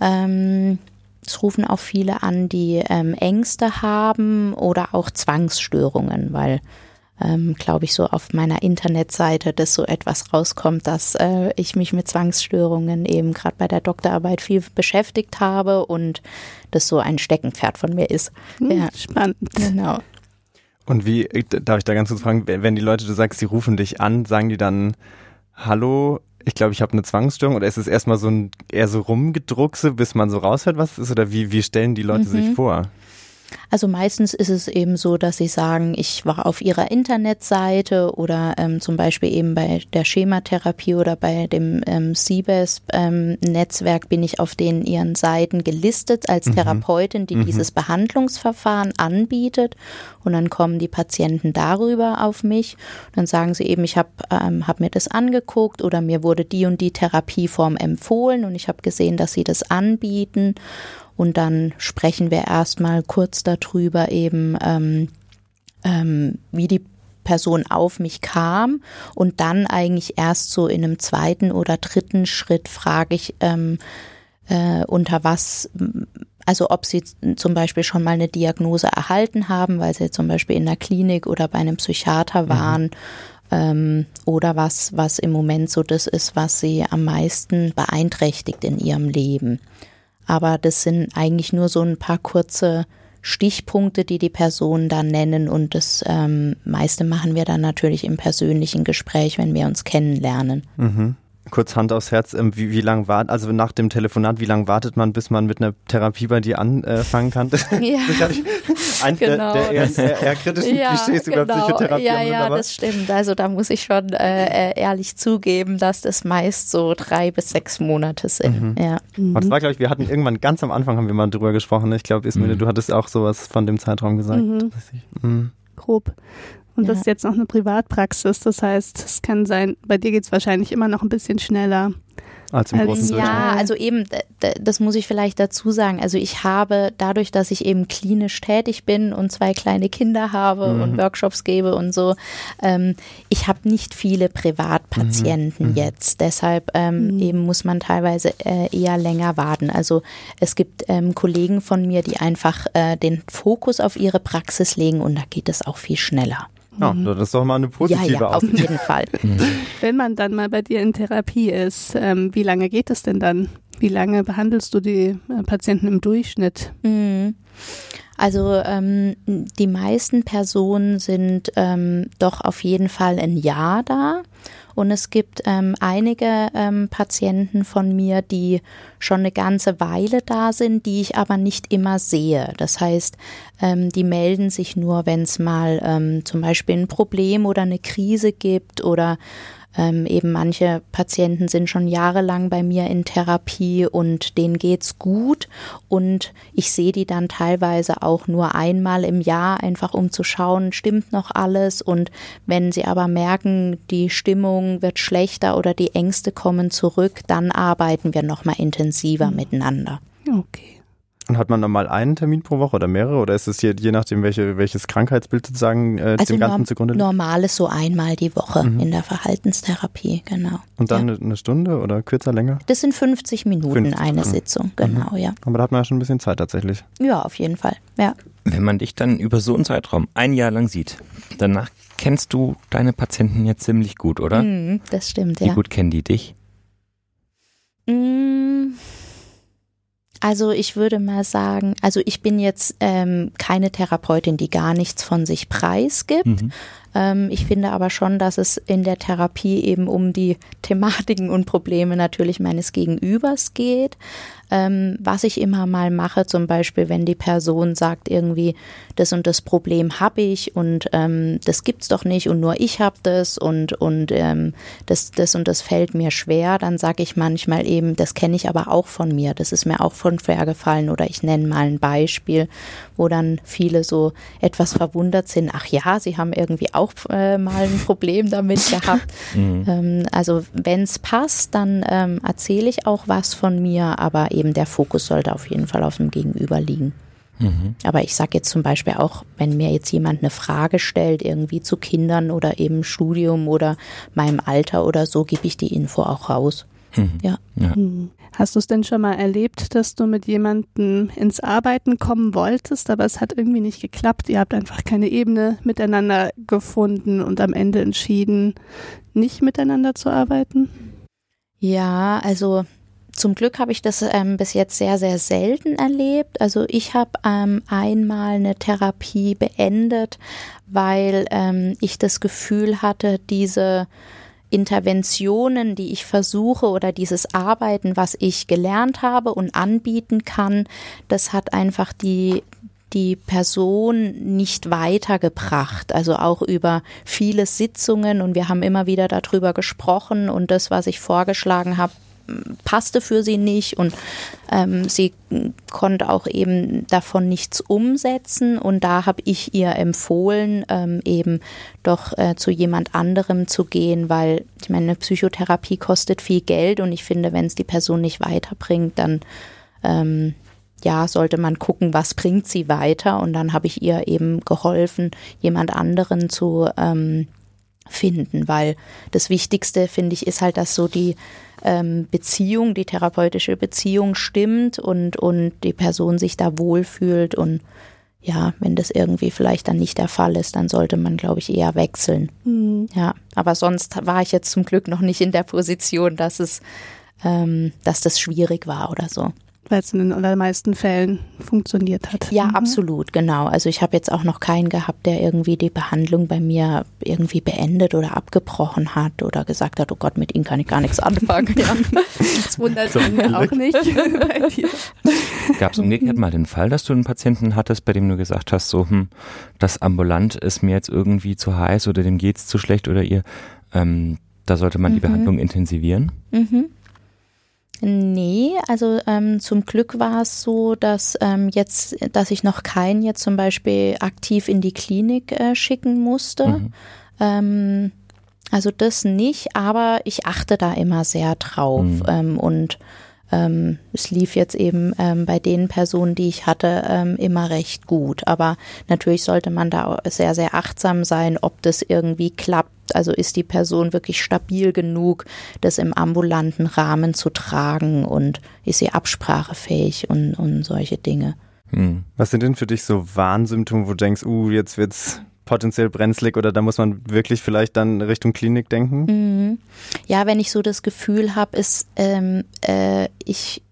Ähm, es rufen auch viele an, die ähm, Ängste haben oder auch Zwangsstörungen, weil ähm, glaube ich, so auf meiner Internetseite, dass so etwas rauskommt, dass äh, ich mich mit Zwangsstörungen eben gerade bei der Doktorarbeit viel beschäftigt habe und das so ein Steckenpferd von mir ist. Hm, ja. Spannend. Genau. Und wie, darf ich da ganz kurz fragen, wenn die Leute, du sagst, sie rufen dich an, sagen die dann, hallo, ich glaube, ich habe eine Zwangsstörung oder ist es erstmal so ein eher so rumgedruckse, bis man so raushört, was es ist oder wie, wie stellen die Leute mhm. sich vor? Also meistens ist es eben so, dass sie sagen, ich war auf ihrer Internetseite oder ähm, zum Beispiel eben bei der Schematherapie oder bei dem ähm, CBES-Netzwerk ähm, bin ich auf den ihren Seiten gelistet als mhm. Therapeutin, die mhm. dieses Behandlungsverfahren anbietet. Und dann kommen die Patienten darüber auf mich. Und dann sagen sie eben, ich habe ähm, hab mir das angeguckt oder mir wurde die und die Therapieform empfohlen und ich habe gesehen, dass sie das anbieten. Und dann sprechen wir erstmal kurz darüber eben, ähm, ähm, wie die Person auf mich kam und dann eigentlich erst so in einem zweiten oder dritten Schritt frage ich, ähm, äh, unter was, also ob sie zum Beispiel schon mal eine Diagnose erhalten haben, weil sie zum Beispiel in der Klinik oder bei einem Psychiater mhm. waren. Mhm. Oder was, was im Moment so das ist, was sie am meisten beeinträchtigt in ihrem Leben. Aber das sind eigentlich nur so ein paar kurze Stichpunkte, die die Personen dann nennen und das ähm, meiste machen wir dann natürlich im persönlichen Gespräch, wenn wir uns kennenlernen. Mhm kurz Hand aufs Herz, ähm, wie, wie lange wartet, also nach dem Telefonat, wie lange wartet man, bis man mit einer Therapie bei dir anfangen kann? Ja. Eins genau. der, der eher, eher, kritischen ja, Klischees genau. über Psychotherapie. Ja, ja, das stimmt. Also da muss ich schon äh, äh, ehrlich zugeben, dass das meist so drei bis sechs Monate sind. Mhm. Ja. Mhm. das war, glaube ich, wir hatten irgendwann ganz am Anfang haben wir mal drüber gesprochen. Ich glaube, Ismene, mhm. du hattest auch sowas von dem Zeitraum gesagt. Mhm. mhm. Grob. Und ja. das ist jetzt noch eine Privatpraxis. Das heißt, es kann sein, bei dir geht es wahrscheinlich immer noch ein bisschen schneller. Als im großen Durchschnitt. Ja, also eben, das muss ich vielleicht dazu sagen. Also ich habe dadurch, dass ich eben klinisch tätig bin und zwei kleine Kinder habe mhm. und Workshops gebe und so, ähm, ich habe nicht viele Privatpatienten mhm. jetzt. Deshalb ähm, mhm. eben muss man teilweise äh, eher länger warten. Also es gibt ähm, Kollegen von mir, die einfach äh, den Fokus auf ihre Praxis legen und da geht es auch viel schneller. Ja, mhm. das ist doch mal eine positive ja, ja, auf jeden Fall. Mhm. Wenn man dann mal bei dir in Therapie ist, ähm, wie lange geht es denn dann? Wie lange behandelst du die äh, Patienten im Durchschnitt? Mhm. Also ähm, die meisten Personen sind ähm, doch auf jeden Fall ein Jahr da. Und es gibt ähm, einige ähm, Patienten von mir, die schon eine ganze Weile da sind, die ich aber nicht immer sehe. Das heißt, ähm, die melden sich nur, wenn es mal ähm, zum Beispiel ein Problem oder eine Krise gibt oder ähm, eben manche Patienten sind schon jahrelang bei mir in Therapie und denen geht's gut und ich sehe die dann teilweise auch nur einmal im Jahr, einfach um zu schauen, stimmt noch alles und wenn sie aber merken, die Stimmung wird schlechter oder die Ängste kommen zurück, dann arbeiten wir nochmal intensiver mhm. miteinander. Okay. Und hat man normal einen Termin pro Woche oder mehrere? Oder ist es hier je nachdem, welche, welches Krankheitsbild sozusagen äh, also dem Ganzen norm zugrunde liegt? Normal ist so einmal die Woche mhm. in der Verhaltenstherapie, genau. Und dann ja. eine Stunde oder kürzer, länger? Das sind 50 Minuten 50. eine mhm. Sitzung, genau, mhm. ja. Aber da hat man ja schon ein bisschen Zeit tatsächlich. Ja, auf jeden Fall, ja. Wenn man dich dann über so einen Zeitraum ein Jahr lang sieht, danach kennst du deine Patienten jetzt ziemlich gut, oder? Mhm, das stimmt, Wie ja. Wie gut kennen die dich? Mhm also ich würde mal sagen, also ich bin jetzt ähm, keine Therapeutin, die gar nichts von sich preisgibt. Mhm. Ähm, ich finde aber schon, dass es in der Therapie eben um die Thematiken und Probleme natürlich meines Gegenübers geht. Ähm, was ich immer mal mache, zum Beispiel, wenn die Person sagt irgendwie, das und das Problem habe ich und ähm, das gibt's doch nicht und nur ich habe das und und ähm, das das und das fällt mir schwer, dann sage ich manchmal eben, das kenne ich aber auch von mir, das ist mir auch von schwer gefallen oder ich nenne mal ein Beispiel, wo dann viele so etwas verwundert sind. Ach ja, sie haben irgendwie auch äh, mal ein Problem damit gehabt. Mhm. Ähm, also wenn es passt, dann ähm, erzähle ich auch was von mir, aber eben eben der Fokus sollte auf jeden Fall auf dem Gegenüber liegen. Mhm. Aber ich sage jetzt zum Beispiel auch, wenn mir jetzt jemand eine Frage stellt, irgendwie zu Kindern oder eben Studium oder meinem Alter oder so, gebe ich die Info auch raus. Mhm. Ja. ja. Mhm. Hast du es denn schon mal erlebt, dass du mit jemandem ins Arbeiten kommen wolltest, aber es hat irgendwie nicht geklappt? Ihr habt einfach keine Ebene miteinander gefunden und am Ende entschieden, nicht miteinander zu arbeiten? Ja, also zum Glück habe ich das ähm, bis jetzt sehr, sehr selten erlebt. Also ich habe ähm, einmal eine Therapie beendet, weil ähm, ich das Gefühl hatte, diese Interventionen, die ich versuche oder dieses Arbeiten, was ich gelernt habe und anbieten kann, das hat einfach die die Person nicht weitergebracht. Also auch über viele Sitzungen und wir haben immer wieder darüber gesprochen und das, was ich vorgeschlagen habe, passte für sie nicht und ähm, sie konnte auch eben davon nichts umsetzen. Und da habe ich ihr empfohlen, ähm, eben doch äh, zu jemand anderem zu gehen, weil ich meine, eine Psychotherapie kostet viel Geld und ich finde, wenn es die Person nicht weiterbringt, dann ähm, ja, sollte man gucken, was bringt sie weiter. Und dann habe ich ihr eben geholfen, jemand anderen zu ähm, finden, weil das Wichtigste, finde ich, ist halt, dass so die ähm, Beziehung, die therapeutische Beziehung stimmt und, und die Person sich da wohlfühlt. Und ja, wenn das irgendwie vielleicht dann nicht der Fall ist, dann sollte man, glaube ich, eher wechseln. Mhm. Ja, aber sonst war ich jetzt zum Glück noch nicht in der Position, dass es, ähm, dass das schwierig war oder so weil es in den allermeisten Fällen funktioniert hat. Ja, mhm. absolut, genau. Also ich habe jetzt auch noch keinen gehabt, der irgendwie die Behandlung bei mir irgendwie beendet oder abgebrochen hat oder gesagt hat, oh Gott, mit Ihnen kann ich gar nichts anfangen. ja. Das wundert mich auch nicht bei dir. Gab es umgekehrt mal den Fall, dass du einen Patienten hattest, bei dem du gesagt hast, so, hm, das ambulant ist mir jetzt irgendwie zu heiß oder dem geht es zu schlecht oder ihr, ähm, da sollte man mhm. die Behandlung intensivieren? Mhm. Nee, also ähm, zum Glück war es so, dass ähm, jetzt, dass ich noch keinen jetzt zum Beispiel aktiv in die Klinik äh, schicken musste. Mhm. Ähm, also das nicht, aber ich achte da immer sehr drauf mhm. ähm, und ähm, es lief jetzt eben ähm, bei den Personen, die ich hatte, immer recht gut. Aber natürlich sollte man da sehr, sehr achtsam sein, ob das irgendwie klappt. Also ist die Person wirklich stabil genug, das im ambulanten Rahmen zu tragen und ist sie absprachefähig und, und solche Dinge. Hm. Was sind denn für dich so Warnsymptome, wo du denkst, uh, jetzt wird's potenziell brenzlig oder da muss man wirklich vielleicht dann Richtung Klinik denken? Mhm. Ja, wenn ich so das Gefühl habe, ist, ähm, äh, ich,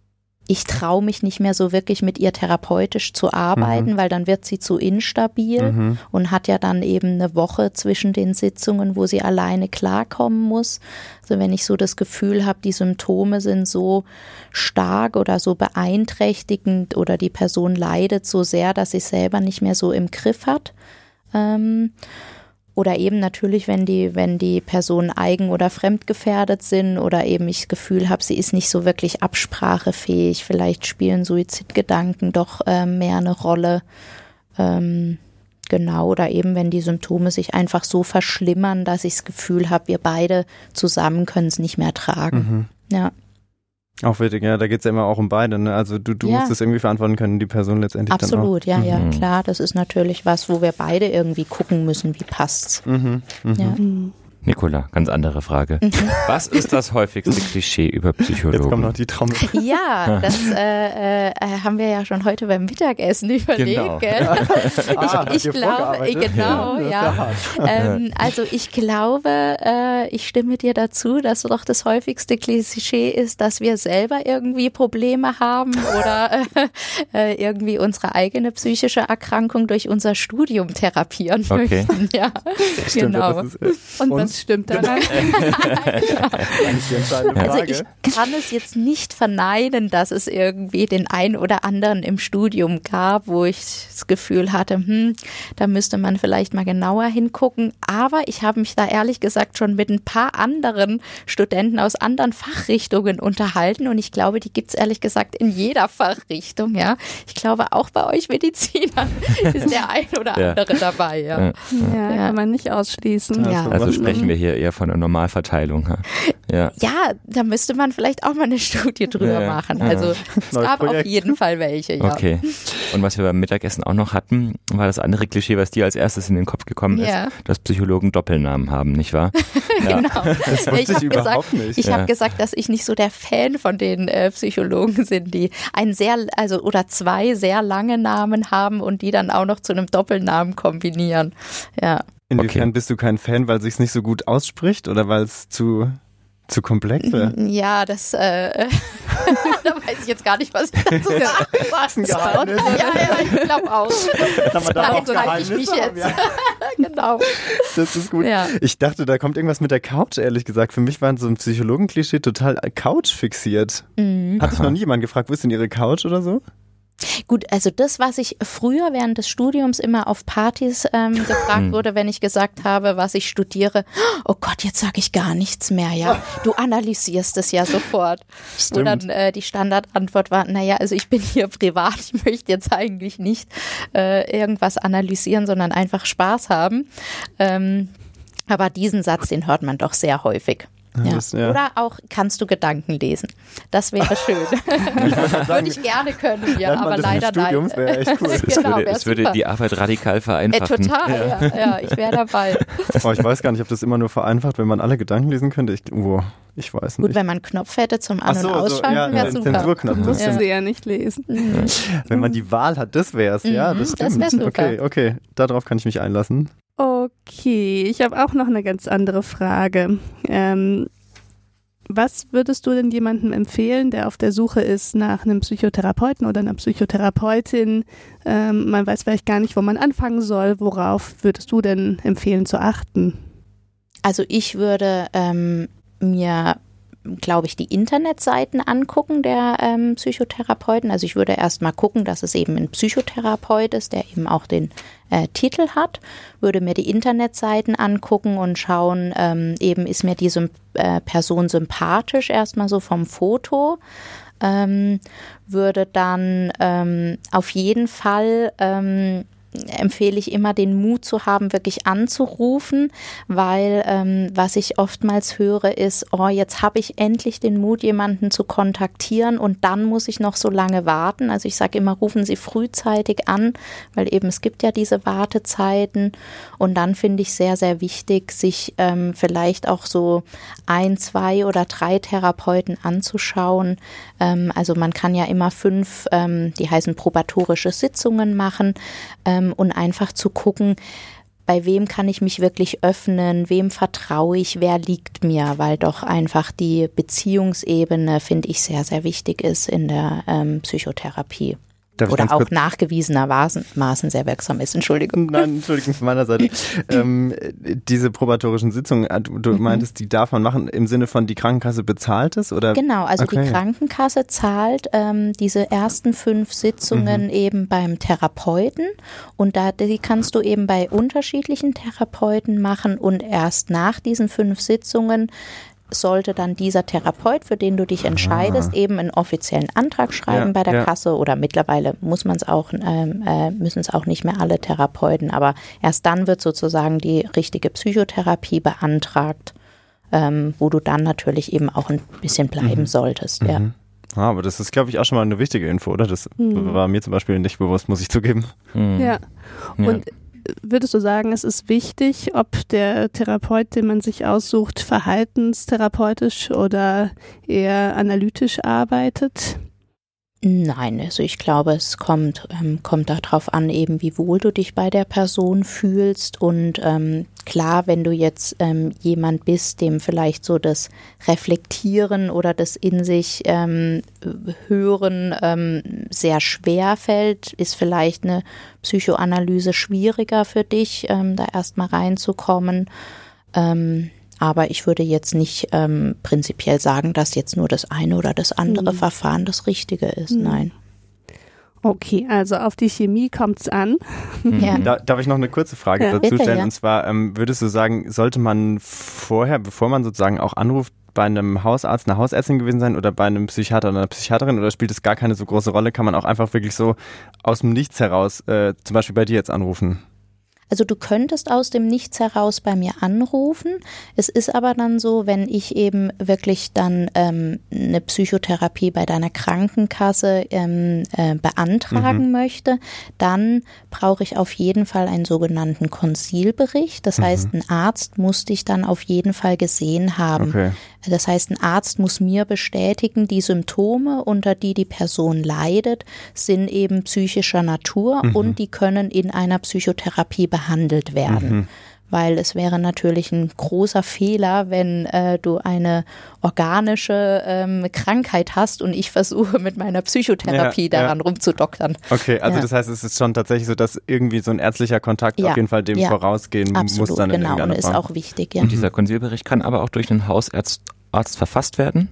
ich traue mich nicht mehr so wirklich mit ihr therapeutisch zu arbeiten, mhm. weil dann wird sie zu instabil mhm. und hat ja dann eben eine Woche zwischen den Sitzungen, wo sie alleine klarkommen muss. Also wenn ich so das Gefühl habe, die Symptome sind so stark oder so beeinträchtigend oder die Person leidet so sehr, dass sie selber nicht mehr so im Griff hat, ähm, oder eben natürlich, wenn die, wenn die Personen eigen- oder fremdgefährdet sind oder eben ich das Gefühl habe, sie ist nicht so wirklich absprachefähig, vielleicht spielen Suizidgedanken doch äh, mehr eine Rolle. Ähm, genau, oder eben wenn die Symptome sich einfach so verschlimmern, dass ich das Gefühl habe, wir beide zusammen können es nicht mehr tragen. Mhm. Ja. Auch wichtig, ja, da geht es ja immer auch um beide. Ne? Also du, du ja. musst es irgendwie verantworten können, die Person letztendlich Absolut, ja, ja, mhm. klar. Das ist natürlich was, wo wir beide irgendwie gucken müssen, wie passt's. Mhm, mh. ja. Nicola, ganz andere Frage. Mhm. Was ist das häufigste Klischee über Psychologen? Jetzt kommt noch die Trommel. Ja, das äh, äh, haben wir ja schon heute beim Mittagessen überlegt. Genau. ah, ich, ich glaube, genau, ja. ja. Ähm, also ich glaube, äh, ich stimme dir dazu, dass doch das häufigste Klischee ist, dass wir selber irgendwie Probleme haben oder äh, äh irgendwie unsere eigene psychische Erkrankung durch unser Studium therapieren okay. möchten. Ja, Stimmt, genau. Ist, und, und was stimmt daran? also ich kann es jetzt nicht verneinen, dass es irgendwie den einen oder anderen im Studium gab, wo ich das Gefühl hatte, hm, da müsste man vielleicht mal genauer hingucken. Aber ich habe mich da ehrlich gesagt schon mit ein paar anderen Studenten aus anderen Fachrichtungen unterhalten und ich glaube, die gibt es ehrlich gesagt in jeder Fachrichtung. Ja, ich glaube auch bei euch Medizinern ist der ein oder andere ja. dabei. Ja. Ja, ja, kann man nicht ausschließen. Ja. Also sprechen wir hier eher von einer Normalverteilung. Ja. ja, da müsste man vielleicht auch mal eine Studie drüber ja, machen. Also es gab Projekt. auf jeden Fall welche. Ja. Okay. Und was wir beim Mittagessen auch noch hatten, war das andere Klischee, was dir als erstes in den Kopf gekommen ist, dass Psychologen Doppelnamen haben, nicht wahr? genau. Das ich habe gesagt, nicht. Ich habe gesagt, dass ich nicht so der Fan von den äh, Psychologen sind, die ein sehr, also oder zwei sehr lange Namen haben und die dann auch noch zu einem Doppelnamen kombinieren. Ja. Inwiefern okay. bist du kein Fan, weil es sich nicht so gut ausspricht oder weil es zu zu komplex wäre? Ja, das äh, da weiß ich jetzt gar nicht, was ich dazu sagen soll. Ja, ja, ich glaube auch. Darauf reiche ich mich jetzt. Ja. genau. Das ist gut. Ja. Ich dachte, da kommt irgendwas mit der Couch, ehrlich gesagt. Für mich war so ein Psychologen-Klischee total Couch fixiert. Mhm. Hat sich noch nie jemand gefragt, wo ist denn ihre Couch oder so? Gut, also das, was ich früher während des Studiums immer auf Partys ähm, gefragt hm. wurde, wenn ich gesagt habe, was ich studiere, oh Gott, jetzt sage ich gar nichts mehr, ja. Du analysierst es ja sofort. Stimmt. Wo dann äh, die Standardantwort war, naja, also ich bin hier privat, ich möchte jetzt eigentlich nicht äh, irgendwas analysieren, sondern einfach Spaß haben. Ähm, aber diesen Satz, den hört man doch sehr häufig. Ja. Das, ja. Oder auch kannst du Gedanken lesen. Das wäre schön. würde ich gerne können, ja, aber leider nein. Echt cool. es, genau, würde, es würde, die Arbeit radikal vereinfachen. Äh, total, ja. ja, ja ich wäre dabei. Oh, ich weiß gar nicht, ob das immer nur vereinfacht, wenn man alle Gedanken lesen könnte. Ich, oh, ich weiß nicht. Gut, wenn man einen Knopf hätte zum An- so, und Ausschalten, so, ja, wäre super. Zensurknopf. Das ja. du ja nicht lesen. Mhm. Wenn man die Wahl hat, das wäre es. Ja, das stimmt. Das super. Okay, okay, darauf kann ich mich einlassen. Okay, ich habe auch noch eine ganz andere Frage. Ähm, was würdest du denn jemandem empfehlen, der auf der Suche ist nach einem Psychotherapeuten oder einer Psychotherapeutin? Ähm, man weiß vielleicht gar nicht, wo man anfangen soll. Worauf würdest du denn empfehlen zu achten? Also ich würde ähm, mir glaube ich, die Internetseiten angucken der ähm, Psychotherapeuten. Also ich würde erst mal gucken, dass es eben ein Psychotherapeut ist, der eben auch den äh, Titel hat, würde mir die Internetseiten angucken und schauen, ähm, eben ist mir diese äh, Person sympathisch, erstmal so vom Foto. Ähm, würde dann ähm, auf jeden Fall ähm, empfehle ich immer, den Mut zu haben, wirklich anzurufen, weil ähm, was ich oftmals höre, ist, oh, jetzt habe ich endlich den Mut, jemanden zu kontaktieren und dann muss ich noch so lange warten. Also ich sage immer, rufen Sie frühzeitig an, weil eben es gibt ja diese Wartezeiten und dann finde ich sehr, sehr wichtig, sich ähm, vielleicht auch so ein, zwei oder drei Therapeuten anzuschauen. Ähm, also man kann ja immer fünf, ähm, die heißen probatorische Sitzungen machen ähm, und einfach zu gucken, bei wem kann ich mich wirklich öffnen, wem vertraue ich, wer liegt mir, weil doch einfach die Beziehungsebene, finde ich, sehr, sehr wichtig ist in der ähm, Psychotherapie. Oder auch nachgewiesenermaßen sehr wirksam ist. Entschuldigung. Nein, Entschuldigung von meiner Seite. ähm, diese probatorischen Sitzungen, äh, du, mhm. meintest, die darf man machen im Sinne von die Krankenkasse bezahlt es? Oder? Genau, also okay. die Krankenkasse zahlt ähm, diese ersten fünf Sitzungen mhm. eben beim Therapeuten und da die kannst du eben bei unterschiedlichen Therapeuten machen und erst nach diesen fünf Sitzungen sollte dann dieser Therapeut, für den du dich entscheidest, ah. eben einen offiziellen Antrag schreiben ja, bei der ja. Kasse oder mittlerweile muss man es auch, ähm, äh, müssen es auch nicht mehr alle Therapeuten, aber erst dann wird sozusagen die richtige Psychotherapie beantragt, ähm, wo du dann natürlich eben auch ein bisschen bleiben mhm. solltest. Ja. Mhm. Ah, aber das ist, glaube ich, auch schon mal eine wichtige Info, oder? Das mhm. war mir zum Beispiel nicht bewusst, muss ich zugeben. Mhm. Ja. Und würdest du sagen, es ist wichtig, ob der Therapeut, den man sich aussucht, verhaltenstherapeutisch oder eher analytisch arbeitet? Nein, also ich glaube, es kommt, ähm, kommt darauf an, eben wie wohl du dich bei der Person fühlst. Und ähm, klar, wenn du jetzt ähm, jemand bist, dem vielleicht so das Reflektieren oder das in sich ähm, Hören ähm, sehr schwer fällt, ist vielleicht eine Psychoanalyse schwieriger für dich, ähm, da erstmal reinzukommen. Ähm, aber ich würde jetzt nicht ähm, prinzipiell sagen, dass jetzt nur das eine oder das andere mhm. Verfahren das Richtige ist. Mhm. Nein. Okay, also auf die Chemie kommt es an. Mhm. Ja. Da, darf ich noch eine kurze Frage ja. dazu stellen? Ja. Und zwar, ähm, würdest du sagen, sollte man vorher, bevor man sozusagen auch anruft, bei einem Hausarzt, einer Hausärztin gewesen sein oder bei einem Psychiater oder einer Psychiaterin oder spielt es gar keine so große Rolle? Kann man auch einfach wirklich so aus dem Nichts heraus, äh, zum Beispiel bei dir jetzt anrufen? Also du könntest aus dem Nichts heraus bei mir anrufen. Es ist aber dann so, wenn ich eben wirklich dann ähm, eine Psychotherapie bei deiner Krankenkasse ähm, äh, beantragen mhm. möchte, dann brauche ich auf jeden Fall einen sogenannten Konzilbericht. Das mhm. heißt, ein Arzt muss dich dann auf jeden Fall gesehen haben. Okay. Das heißt, ein Arzt muss mir bestätigen, die Symptome, unter die die Person leidet, sind eben psychischer Natur mhm. und die können in einer Psychotherapie behandelt werden. Mhm. Weil es wäre natürlich ein großer Fehler, wenn äh, du eine organische ähm, Krankheit hast und ich versuche mit meiner Psychotherapie ja, daran ja. rumzudoktern. Okay, also ja. das heißt, es ist schon tatsächlich so, dass irgendwie so ein ärztlicher Kontakt auf jeden Fall dem vorausgehen Absolut, muss dann genau, in irgendeiner und ist auch wichtig. Ja. Und dieser Konsilbericht kann aber auch durch einen Hausarzt Arzt verfasst werden?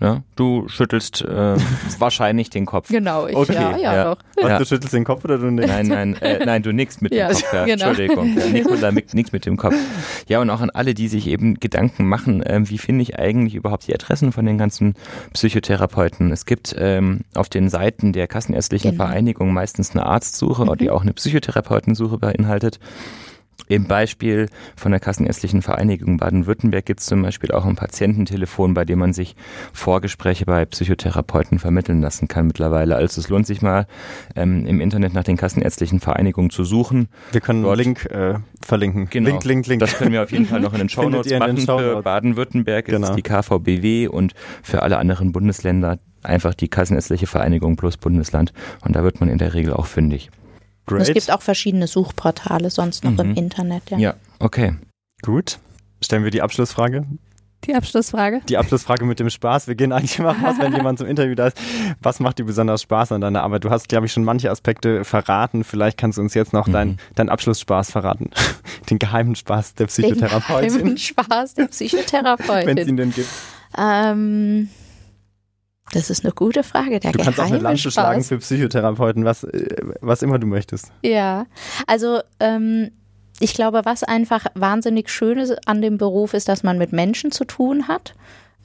Ja, du schüttelst äh, wahrscheinlich den Kopf. Genau, ich okay, ja, ja, ja. doch. Was, ja. du schüttelst den Kopf oder du nicht? Nein, nein, äh, nein, du nix mit dem Kopf. Ja. Genau. Entschuldigung, ja, nix mit dem Kopf. Ja, und auch an alle, die sich eben Gedanken machen, äh, wie finde ich eigentlich überhaupt die Adressen von den ganzen Psychotherapeuten? Es gibt ähm, auf den Seiten der Kassenärztlichen genau. Vereinigung meistens eine Arztsuche, mhm. die auch eine Psychotherapeutensuche beinhaltet. Im Beispiel von der Kassenärztlichen Vereinigung Baden-Württemberg gibt es zum Beispiel auch ein Patiententelefon, bei dem man sich Vorgespräche bei Psychotherapeuten vermitteln lassen kann mittlerweile. Also es lohnt sich mal ähm, im Internet nach den Kassenärztlichen Vereinigungen zu suchen. Wir können einen Link äh, verlinken. Genau. Link, Link, Link. Das können wir auf jeden Fall noch in den Shownotes machen. Show für Baden-Württemberg genau. ist die KVBW und für alle anderen Bundesländer einfach die Kassenärztliche Vereinigung plus Bundesland. Und da wird man in der Regel auch fündig. Great. Es gibt auch verschiedene Suchportale sonst noch mhm. im Internet. Ja. ja, okay. Gut. Stellen wir die Abschlussfrage. Die Abschlussfrage? Die Abschlussfrage mit dem Spaß. Wir gehen eigentlich immer raus, wenn jemand zum Interview da ist. Was macht dir besonders Spaß an deiner Arbeit? Du hast, glaube ich, schon manche Aspekte verraten. Vielleicht kannst du uns jetzt noch mhm. deinen dein Abschlussspaß verraten. Den geheimen Spaß der Psychotherapeutin. Den geheimen Spaß der Psychotherapeutin. wenn es ihn denn gibt. Ähm, das ist eine gute Frage. Der du kannst auch eine Lanze schlagen für Psychotherapeuten, was, äh, was immer du möchtest. Ja, also ähm, ich glaube, was einfach wahnsinnig Schönes an dem Beruf ist, dass man mit Menschen zu tun hat.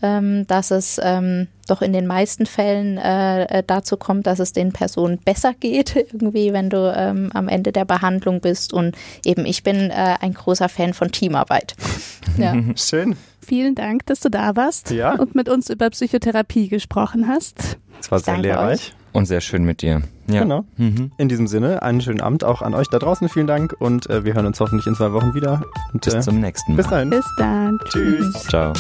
Ähm, dass es ähm, doch in den meisten Fällen äh, äh dazu kommt, dass es den Personen besser geht, irgendwie, wenn du ähm, am Ende der Behandlung bist. Und eben, ich bin äh, ein großer Fan von Teamarbeit. ja. Schön. Vielen Dank, dass du da warst ja. und mit uns über Psychotherapie gesprochen hast. Es war sehr lehrreich. Euch. Und sehr schön mit dir. Ja. Genau. Mhm. In diesem Sinne, einen schönen Abend auch an euch da draußen. Vielen Dank und äh, wir hören uns hoffentlich in zwei Wochen wieder. Und, bis äh, zum nächsten Mal. Bis dahin. Bis dann. Tschüss. Ciao.